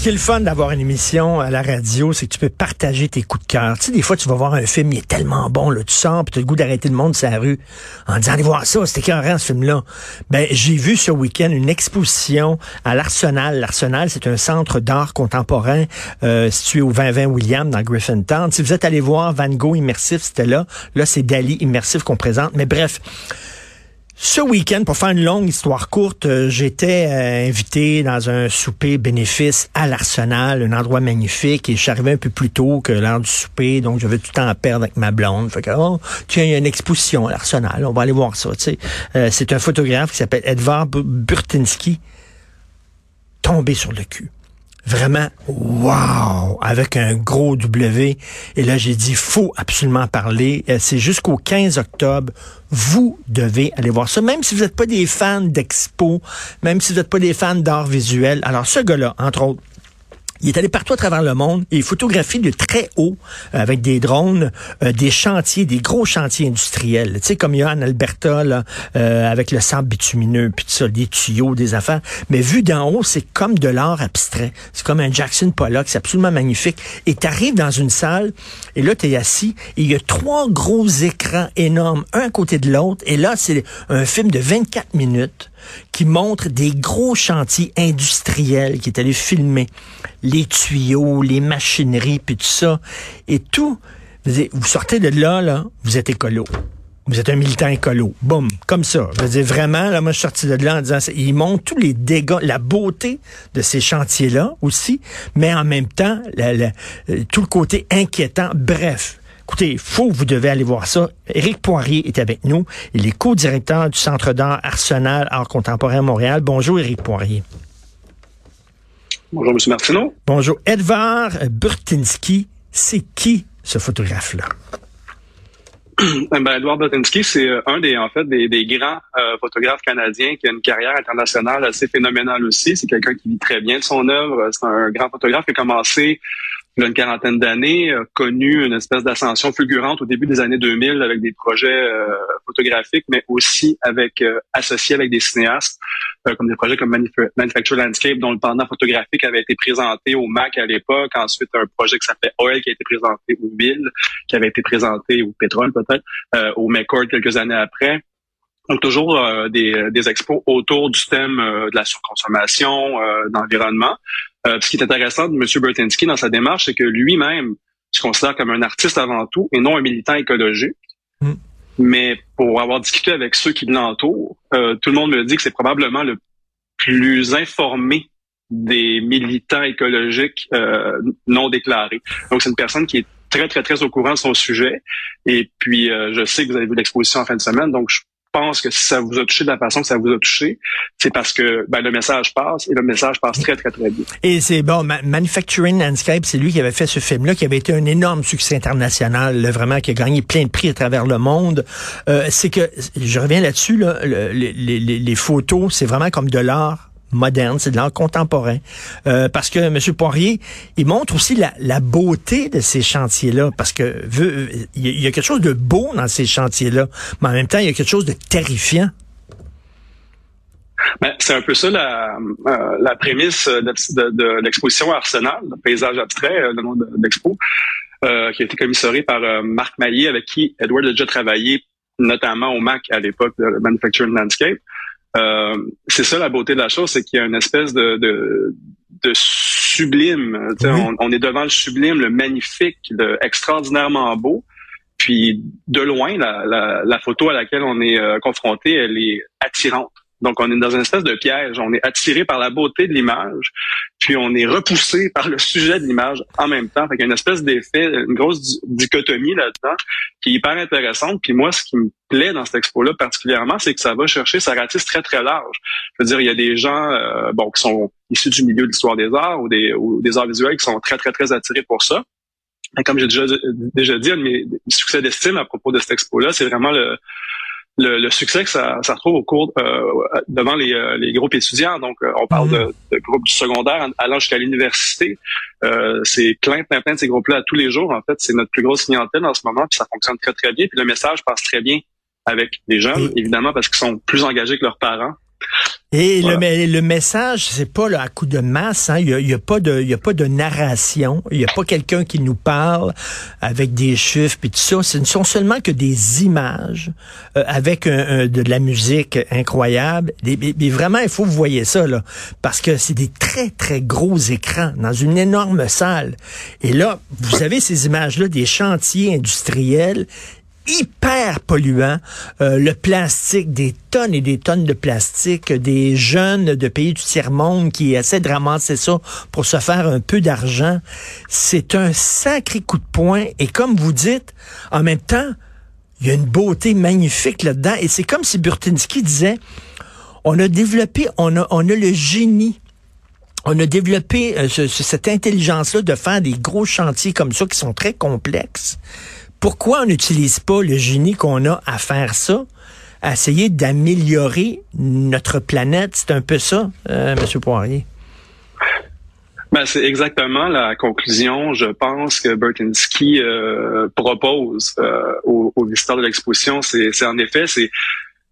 Ce qui est le fun d'avoir une émission à la radio, c'est que tu peux partager tes coups de cœur. Tu sais, des fois, tu vas voir un film, il est tellement bon, là, tu sens, puis tu as le goût d'arrêter le monde sur la rue en disant, allez voir ça, c'était écœurant, ce film-là. Ben, j'ai vu ce week-end une exposition à l'Arsenal. L'Arsenal, c'est un centre d'art contemporain euh, situé au 2020 William dans Griffintown. Si vous êtes allé voir Van Gogh immersif, c'était là. Là, c'est Dali immersif qu'on présente. Mais bref, ce week-end, pour faire une longue histoire courte, euh, j'étais euh, invité dans un souper bénéfice à l'Arsenal, un endroit magnifique, et je suis arrivé un peu plus tôt que l'heure du souper, donc j'avais tout le temps à perdre avec ma blonde. Fait que, oh, tiens, a une exposition à l'Arsenal, on va aller voir ça. Euh, c'est un photographe qui s'appelle Edvard Burtinski, tombé sur le cul vraiment wow! Avec un gros W. Et là j'ai dit faut absolument parler. Euh, c'est jusqu'au 15 octobre. Vous devez aller voir ça. Même si vous n'êtes pas des fans d'expo même si vous n'êtes pas des fans d'art visuel. Alors ce gars là entre autres il est allé partout à travers le monde et il photographie de très haut euh, avec des drones euh, des chantiers, des gros chantiers industriels. Tu sais, comme il y a en Alberta, là, euh, avec le sable bitumineux, puis tout ça, des tuyaux, des affaires. Mais vu d'en haut, c'est comme de l'art abstrait. C'est comme un Jackson Pollock, c'est absolument magnifique. Et tu arrives dans une salle, et là, tu es assis, et il y a trois gros écrans énormes, un à côté de l'autre. Et là, c'est un film de 24 minutes qui montre des gros chantiers industriels qui est allé filmer les tuyaux, les machineries, puis tout ça. Et tout, vous sortez de là, là, vous êtes écolo. Vous êtes un militant écolo. Boum, comme ça. Je veux dire, vraiment, là, moi, je suis sorti de là en disant, il montre tous les dégâts, la beauté de ces chantiers-là aussi, mais en même temps, tout le côté inquiétant. Bref, Écoutez, faut, vous devez aller voir ça. Éric Poirier est avec nous. Il est co-directeur du Centre d'art Arsenal Art contemporain Montréal. Bonjour, Éric Poirier. Bonjour, M. Martineau. Bonjour. Edvard Burtinski, c'est qui ce photographe-là? Ben, Edward Burtinski, c'est euh, un des en fait des, grands euh, photographes canadiens qui a une carrière internationale assez phénoménale aussi. C'est quelqu'un qui vit très bien de son œuvre. C'est un grand photographe qui a commencé il y a une quarantaine d'années, a connu une espèce d'ascension fulgurante au début des années 2000 avec des projets euh, photographiques, mais aussi avec euh, associés avec des cinéastes, euh, comme des projets comme Manufacture Landscape, dont le pendant photographique avait été présenté au MAC à l'époque. Ensuite, un projet qui s'appelait Oil, qui a été présenté au Bill, qui avait été présenté au Pétrole peut-être, au McCord quelques années après. Donc toujours des, des, expos autour du thème de la surconsommation, d'environnement. Euh, ce qui est intéressant de M. Bertinsky dans sa démarche, c'est que lui-même se considère comme un artiste avant tout et non un militant écologique. Mm. Mais pour avoir discuté avec ceux qui l'entourent, euh, tout le monde me dit que c'est probablement le plus informé des militants écologiques euh, non déclarés. Donc c'est une personne qui est très, très, très au courant de son sujet. Et puis, je sais que vous avez vu l'exposition en fin de semaine, donc je pense que si ça vous a touché de la façon que ça vous a touché, c'est parce que ben, le message passe et le message passe très, très, très bien. Et c'est bon, Manufacturing Landscape, c'est lui qui avait fait ce film-là, qui avait été un énorme succès international, vraiment, qui a gagné plein de prix à travers le monde. Euh, c'est que, je reviens là-dessus, là, les, les, les photos, c'est vraiment comme de l'art moderne, c'est de l'art contemporain. Euh, parce que M. Poirier, il montre aussi la, la beauté de ces chantiers-là, parce que il y, a quelque chose de beau dans ces chantiers-là, mais en même temps, il y a quelque chose de terrifiant. Ben, c'est un peu ça la, euh, la prémisse de, de, l'exposition Arsenal, le paysage abstrait, euh, le nom de, l'expo, euh, qui a été commissoré par Marc Maillet, avec qui Edward a déjà travaillé, notamment au MAC à l'époque de Manufacturing Landscape. Euh, c'est ça la beauté de la chose, c'est qu'il y a une espèce de, de, de sublime. On, on, est devant le sublime, le magnifique, le extraordinairement beau. Puis de loin, la, la, la photo à laquelle on est euh, confronté, elle est attirante. Donc, on est dans une espèce de piège. On est attiré par la beauté de l'image, puis on est repoussé par le sujet de l'image en même temps. Fait qu'il y a une espèce d'effet, une grosse dichotomie là-dedans qui est hyper intéressante. Puis moi, ce qui me plaît dans cette expo-là particulièrement, c'est que ça va chercher, ça ratisse très, très large. Je veux dire, il y a des gens euh, bon qui sont issus du milieu de l'histoire des arts ou des, ou des arts visuels qui sont très, très, très attirés pour ça. Et comme j'ai déjà, déjà dit, un de mes succès d'estime à propos de cette expo-là, c'est vraiment le, le, succès que ça, ça retrouve au cours euh, devant les, euh, les, groupes étudiants. Donc, euh, on parle mhm. de, de, groupes du secondaire allant jusqu'à l'université. c'est plein, plein, plein de ces groupes-là tous les jours. En fait, c'est notre plus grosse clientèle en ce moment, puis ça fonctionne très, très bien. Puis le message passe très bien avec les jeunes, évidemment, parce qu'ils sont plus engagés que leurs parents. Et le, le message, c'est pas là, à coup de masse. Hein. Il n'y a, a, pas de, il a pas de narration. Il n'y a pas quelqu'un qui nous parle avec des chiffres et tout ça. Ce ne sont seulement que des images euh, avec de la musique incroyable. Mais, vraiment, il faut que vous voyez ça là, parce que c'est des très très gros écrans dans une énorme salle. Et là, vous avez ces images là des chantiers industriels hyper polluant. Euh, le plastique, des tonnes et des tonnes de plastique, des jeunes de pays du tiers-monde qui essaient de ramasser ça pour se faire un peu d'argent. C'est un sacré coup de poing. Et comme vous dites, en même temps, il y a une beauté magnifique là-dedans. Et c'est comme si Burtinski disait, on a développé, on a, on a le génie on a développé euh, cette intelligence-là de faire des gros chantiers comme ça qui sont très complexes pourquoi on n'utilise pas le génie qu'on a à faire ça, à essayer d'améliorer notre planète? C'est un peu ça, euh, M. Poirier. Ben, c'est exactement la conclusion, je pense, que Bertinsky euh, propose euh, aux, visiteurs de l'exposition. C'est, en effet, c'est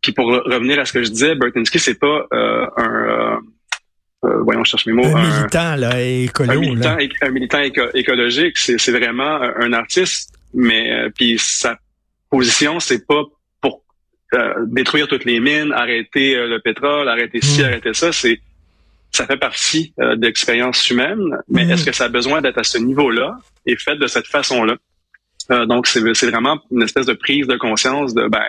puis pour revenir à ce que je disais, Bertinsky, c'est pas euh, un voyons, je cherche mes mots. Un, militant, là, écolo, un militant, un militant écologique, c'est vraiment un artiste mais euh, puis sa position, c'est pas pour euh, détruire toutes les mines, arrêter euh, le pétrole, arrêter ci, hmm. arrêter ça. C'est ça fait partie de l'expérience humaine, mais hmm. est-ce que ça a besoin d'être à ce niveau-là et fait de cette façon-là? donc, c'est vraiment une espèce de prise de conscience de, ben,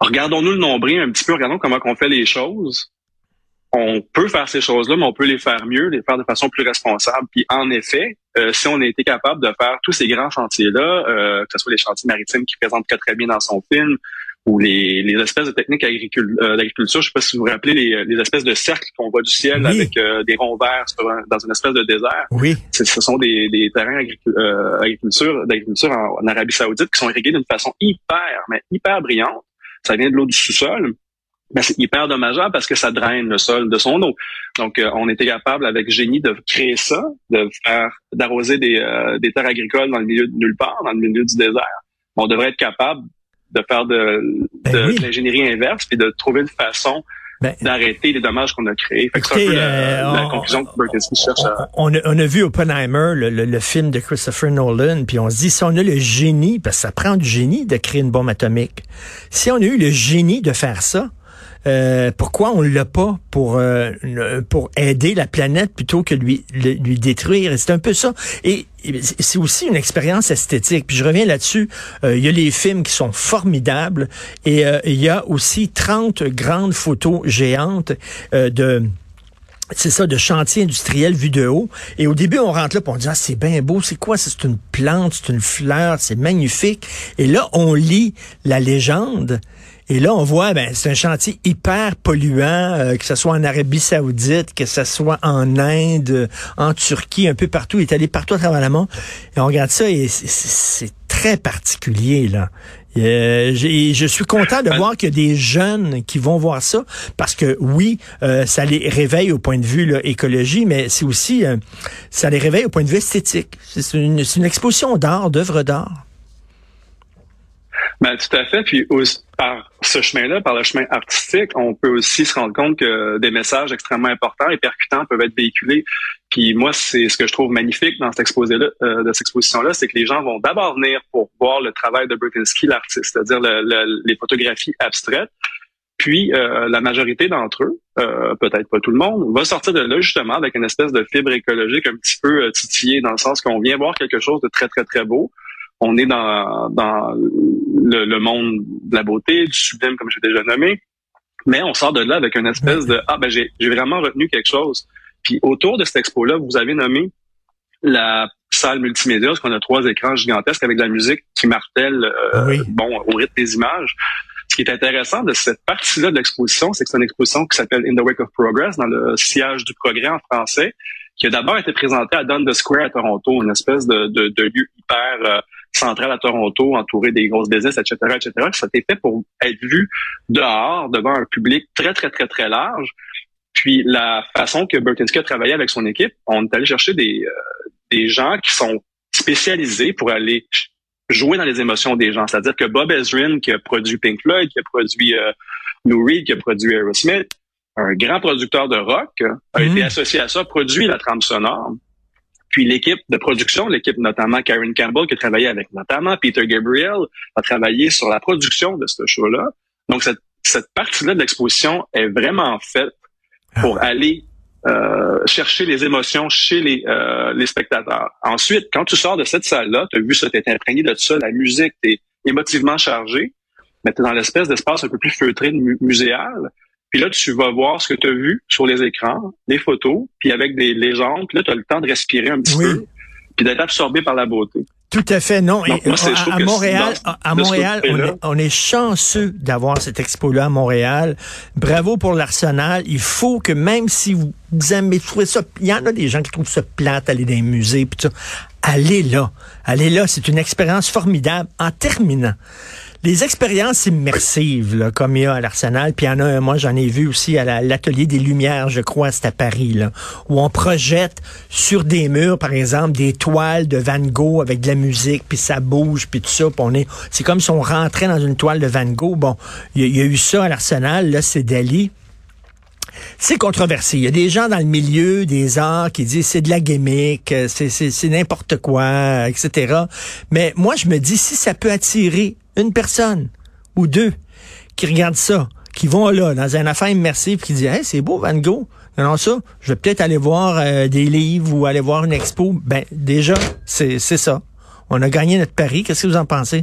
regardons-nous le nombril un petit peu, regardons comment on fait les choses, on peut faire ces choses-là, mais on peut les faire mieux, les faire de façon plus responsable. Puis en effet, euh, si on a été capable de faire tous ces grands chantiers-là, euh, que ce soit les chantiers maritimes qui présentent très très bien dans son film, ou les, les espèces de techniques euh, d'agriculture, je sais pas si vous vous rappelez les, les espèces de cercles qu'on voit du ciel avec des ronds verts dans une espèce de désert. Oui. Ce sont des, des terrains d'agriculture d'agriculture en, en Arabie Saoudite qui sont irrigués d'une façon hyper, mais hyper brillante. Ça vient de l'eau du sous-sol ben, c'est hyper dommageable parce que ça draine le sol de son eau. Donc, euh, on était capable avec génie de créer ça, de faire d'arroser des, euh, des terres agricoles dans le milieu de nulle part, dans le milieu du désert. On devrait être capable de faire de, ben l'ingénierie inverse et de trouver une façon ben, d'arrêter les dommages qu'on a créés. c'est un peu la, euh, conclusion que cherche à... On a, on a vu Oppenheimer, le, le, film de Christopher Nolan, puis on se dit, si on a le génie, parce que ça prend du génie de créer une bombe atomique, si on a eu le génie de faire ça, euh, pourquoi on l'a pas pour euh, pour aider la planète plutôt que lui lui détruire? C'est un peu ça. Et c'est aussi une expérience esthétique. Puis je reviens là-dessus. Euh, il y a les films qui sont formidables et il y a aussi 30 grandes photos géantes de c'est ça, de chantier industriel vu de haut. Et au début, on rentre là, pour on dit, ah, c'est bien beau, c'est quoi? C'est une plante, c'est une fleur, c'est magnifique. Et là, on lit la légende. Et là, on voit, ben, c'est un chantier hyper polluant, euh, que ce soit en Arabie Saoudite, que ce soit en Inde, en Turquie, un peu partout. Il est allé partout à travers le monde. Et on regarde ça et c'est très particulier, là. Euh, je suis content de ben voir qu'il y a des jeunes qui vont voir ça parce que oui, euh, ça les réveille au point de vue là, écologie, mais c'est aussi ça les réveille au point de vue esthétique. C'est une, une exposition d'art, d'œuvres d'art. Ben, tout à fait. Puis par ce chemin-là, par le chemin artistique, on peut aussi se rendre compte que des messages extrêmement importants et percutants peuvent être véhiculés. Puis moi, c'est ce que je trouve magnifique dans cette exposé-là, euh, de cette exposition-là, c'est que les gens vont d'abord venir pour voir le travail de Brzezinski, l'artiste, c'est-à-dire les photographies abstraites. Puis euh, la majorité d'entre eux, euh, peut-être pas tout le monde, va sortir de là justement avec une espèce de fibre écologique un petit peu titillée dans le sens qu'on vient voir quelque chose de très très très beau. On est dans, dans le, monde de la beauté, du sublime, comme j'ai déjà nommé. Mais on sort de là avec une espèce de ah ben j'ai vraiment retenu quelque chose. Puis autour de cette expo-là, vous avez nommé la salle multimédia, parce qu'on a trois écrans gigantesques avec de la musique qui martèle euh, bon au rythme des images. Ce qui est intéressant de cette partie-là de l'exposition, c'est que c'est une exposition qui s'appelle In the Wake of Progress, dans le sillage du progrès en français, qui a d'abord été présentée à Dundas Square à Toronto, une espèce de, de, de lieu hyper euh, centrale à Toronto, entouré des grosses business, etc., etc. Ça a été fait pour être vu dehors, devant un public très, très, très, très large. Puis la façon que Bertinsky a travaillé avec son équipe, on est allé chercher des, euh, des gens qui sont spécialisés pour aller jouer dans les émotions des gens. C'est-à-dire que Bob Ezrin, qui a produit Pink Floyd, qui a produit euh, Lou Reed, qui a produit Aerosmith, un grand producteur de rock, a mhm. été associé à ça, produit la trame sonore. Puis l'équipe de production, l'équipe notamment Karen Campbell, qui a travaillé avec notamment Peter Gabriel, a travaillé sur la production de ce show-là. Donc cette, cette partie-là de l'exposition est vraiment faite pour aller euh, chercher les émotions chez les, euh, les spectateurs. Ensuite, quand tu sors de cette salle-là, tu as vu ça, tu imprégné de ça, la musique, tu es émotivement chargé, mais tu es dans l'espèce d'espace un peu plus feutré, muséal. Puis là, tu vas voir ce que tu as vu sur les écrans, les photos, puis avec des légendes. Puis là, tu as le temps de respirer un petit peu, puis d'être absorbé par la beauté. Tout à fait, non. Et, à, Montréal, à Montréal, on est, on est, chanceux d'avoir cette expo-là à Montréal. Bravo pour l'Arsenal. Il faut que même si vous, aimez trouver ça, il y en a des gens qui trouvent ça plate, aller dans les musées, puis allez là. Allez là, c'est une expérience formidable. En terminant, les expériences immersives, là, comme il y a à l'Arsenal, puis il y en a, moi j'en ai vu aussi à l'atelier des Lumières, je crois, c'est à Paris, là, où on projette sur des murs, par exemple, des toiles de Van Gogh avec de la musique, puis ça bouge, puis tout ça, puis on est, c'est comme si on rentrait dans une toile de Van Gogh. Bon, il y, a eu ça à l'Arsenal, là, c'est Dali. C'est controversé. Il y a des gens dans le milieu des arts qui disent c'est de la gimmick, c'est n'importe quoi, etc. Mais moi, je me dis, si ça peut attirer une personne ou deux qui regardent ça, qui vont là, dans un affaire immersive, qui disent Hey, c'est beau Van Gogh. Non, ça, je vais peut-être aller voir euh, des livres ou aller voir une expo. Ben, déjà, c'est ça. On a gagné notre pari. Qu'est-ce que vous en pensez?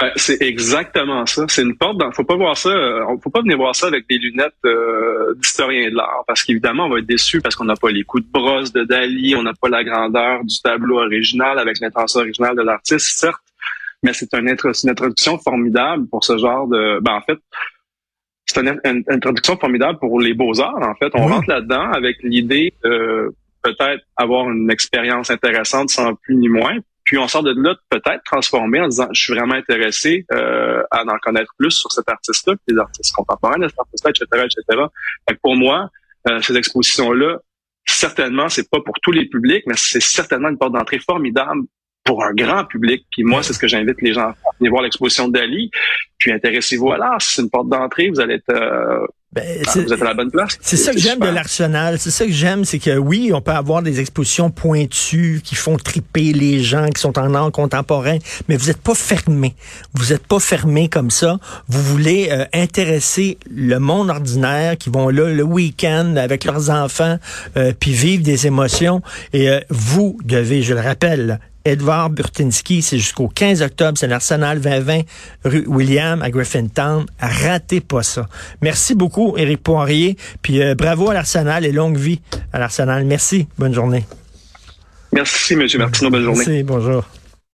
Ben, c'est exactement ça. C'est une porte. Dans, faut pas voir ça. Euh, faut pas venir voir ça avec des lunettes euh, d'historien de l'art, parce qu'évidemment on va être déçu parce qu'on n'a pas les coups de brosse de Dali, on n'a pas la grandeur du tableau original avec l'intention originale de l'artiste, certes mais c'est une, introduction formidable pour ce genre de... Ben, en fait, c'est une, introduction formidable pour les beaux-arts, en fait. On rentre là-dedans avec l'idée de peut-être avoir une expérience intéressante sans plus ni moins, puis on sort de là peut-être transformé en disant je suis vraiment intéressé euh, à en connaître plus sur cet artiste-là, les artistes contemporains artiste-là, etc., etc. pour moi, euh, ces expositions-là, certainement, c'est pas pour tous les publics, mais c'est certainement une porte d'entrée formidable pour un grand public. Puis moi, c'est ce que j'invite les gens à faire. Venez voir l'exposition de Dali, puis intéressez-vous à l'art. C'est une porte d'entrée, vous allez être... Euh, ben, vous êtes à la bonne place. C'est ça que j'aime de l'Arsenal. C'est ça que j'aime, c'est que oui, on peut avoir des expositions pointues qui font triper les gens qui sont en art contemporain, mais vous n'êtes pas fermé. Vous n'êtes pas fermé comme ça. Vous voulez euh, intéresser le monde ordinaire qui vont là le week-end avec leurs enfants, euh, puis vivre des émotions. Et vous devez, je le rappelle, Edvard Burtinski, c'est jusqu'au 15 octobre, c'est l'Arsenal 2020, rue William à Griffintown. Ratez pas ça. Merci beaucoup, Éric Poirier. Puis euh, bravo à l'Arsenal et longue vie à l'Arsenal. Merci. Bonne journée. Merci, M. Martineau. Bonne journée. Merci, bonjour.